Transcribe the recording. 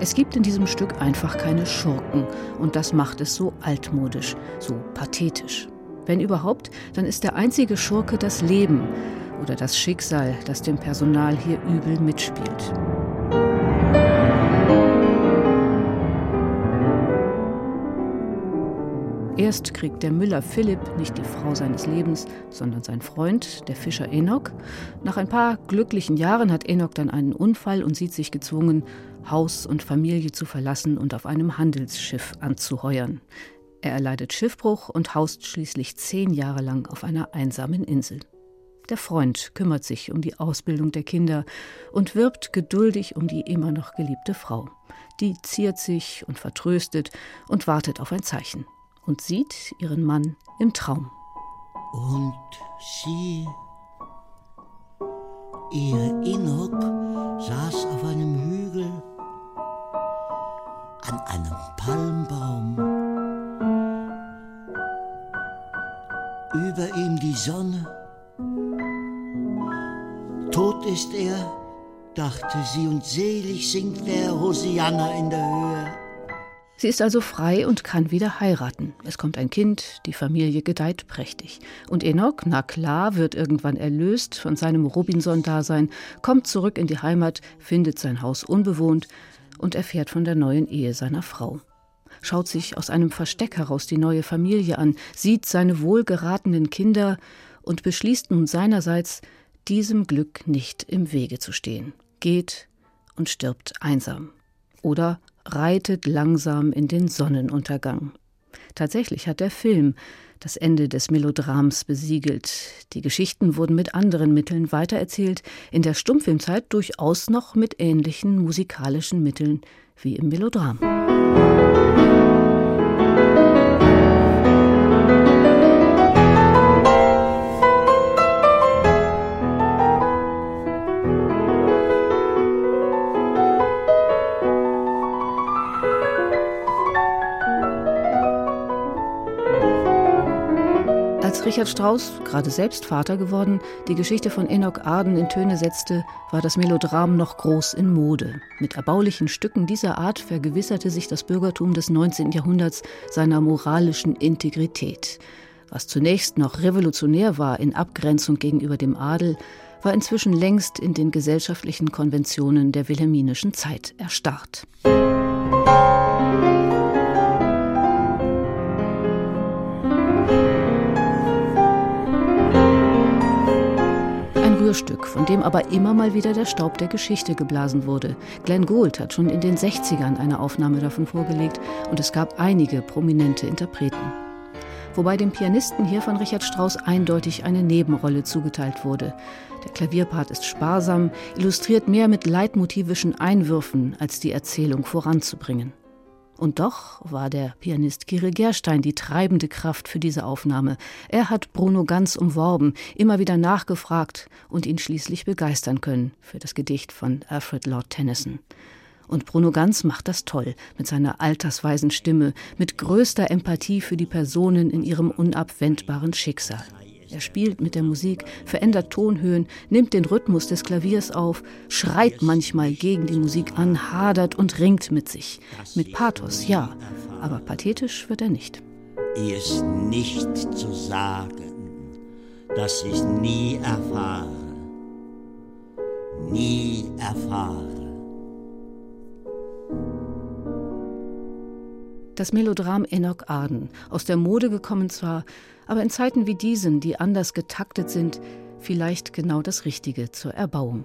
Es gibt in diesem Stück einfach keine Schurken und das macht es so altmodisch, so pathetisch. Wenn überhaupt, dann ist der einzige Schurke das Leben oder das Schicksal, das dem Personal hier übel mitspielt. Erst kriegt der Müller Philipp nicht die Frau seines Lebens, sondern sein Freund, der Fischer Enoch. Nach ein paar glücklichen Jahren hat Enoch dann einen Unfall und sieht sich gezwungen, Haus und Familie zu verlassen und auf einem Handelsschiff anzuheuern. Er erleidet Schiffbruch und haust schließlich zehn Jahre lang auf einer einsamen Insel. Der Freund kümmert sich um die Ausbildung der Kinder und wirbt geduldig um die immer noch geliebte Frau. Die ziert sich und vertröstet und wartet auf ein Zeichen und sieht ihren Mann im Traum. Und sie, ihr Enoch, saß auf einem Hügel an einem Palmbaum. Über ihm die Sonne. Tot ist er, dachte sie, und selig singt der Hosianna in der Höhe. Sie ist also frei und kann wieder heiraten. Es kommt ein Kind, die Familie gedeiht prächtig. Und Enoch, na klar, wird irgendwann erlöst von seinem Robinson-Dasein, kommt zurück in die Heimat, findet sein Haus unbewohnt und erfährt von der neuen Ehe seiner Frau. Schaut sich aus einem Versteck heraus die neue Familie an, sieht seine wohlgeratenen Kinder und beschließt nun seinerseits, diesem Glück nicht im Wege zu stehen, geht und stirbt einsam. Oder reitet langsam in den Sonnenuntergang. Tatsächlich hat der Film das Ende des Melodrams besiegelt. Die Geschichten wurden mit anderen Mitteln weitererzählt, in der Stummfilmzeit durchaus noch mit ähnlichen musikalischen Mitteln wie im Melodram. Richard Strauss, gerade selbst Vater geworden, die Geschichte von Enoch Arden in Töne setzte, war das Melodram noch groß in Mode. Mit erbaulichen Stücken dieser Art vergewisserte sich das Bürgertum des 19. Jahrhunderts seiner moralischen Integrität. Was zunächst noch revolutionär war in Abgrenzung gegenüber dem Adel, war inzwischen längst in den gesellschaftlichen Konventionen der wilhelminischen Zeit erstarrt. Rührstück, von dem aber immer mal wieder der Staub der Geschichte geblasen wurde. Glenn Gould hat schon in den 60ern eine Aufnahme davon vorgelegt und es gab einige prominente Interpreten. Wobei dem Pianisten hier von Richard Strauss eindeutig eine Nebenrolle zugeteilt wurde. Der Klavierpart ist sparsam, illustriert mehr mit leitmotivischen Einwürfen, als die Erzählung voranzubringen. Und doch war der Pianist Kirill Gerstein die treibende Kraft für diese Aufnahme. Er hat Bruno Ganz umworben, immer wieder nachgefragt und ihn schließlich begeistern können für das Gedicht von Alfred Lord Tennyson. Und Bruno Ganz macht das toll, mit seiner altersweisen Stimme, mit größter Empathie für die Personen in ihrem unabwendbaren Schicksal. Er spielt mit der Musik, verändert Tonhöhen, nimmt den Rhythmus des Klaviers auf, schreit manchmal gegen die Musik an, hadert und ringt mit sich. Mit Pathos, ja, aber pathetisch wird er nicht. Ist nicht zu sagen, dass ich nie erfahre, nie erfahre. Das Melodram Enoch Arden, aus der Mode gekommen zwar, aber in Zeiten wie diesen, die anders getaktet sind, vielleicht genau das Richtige zur Erbauung.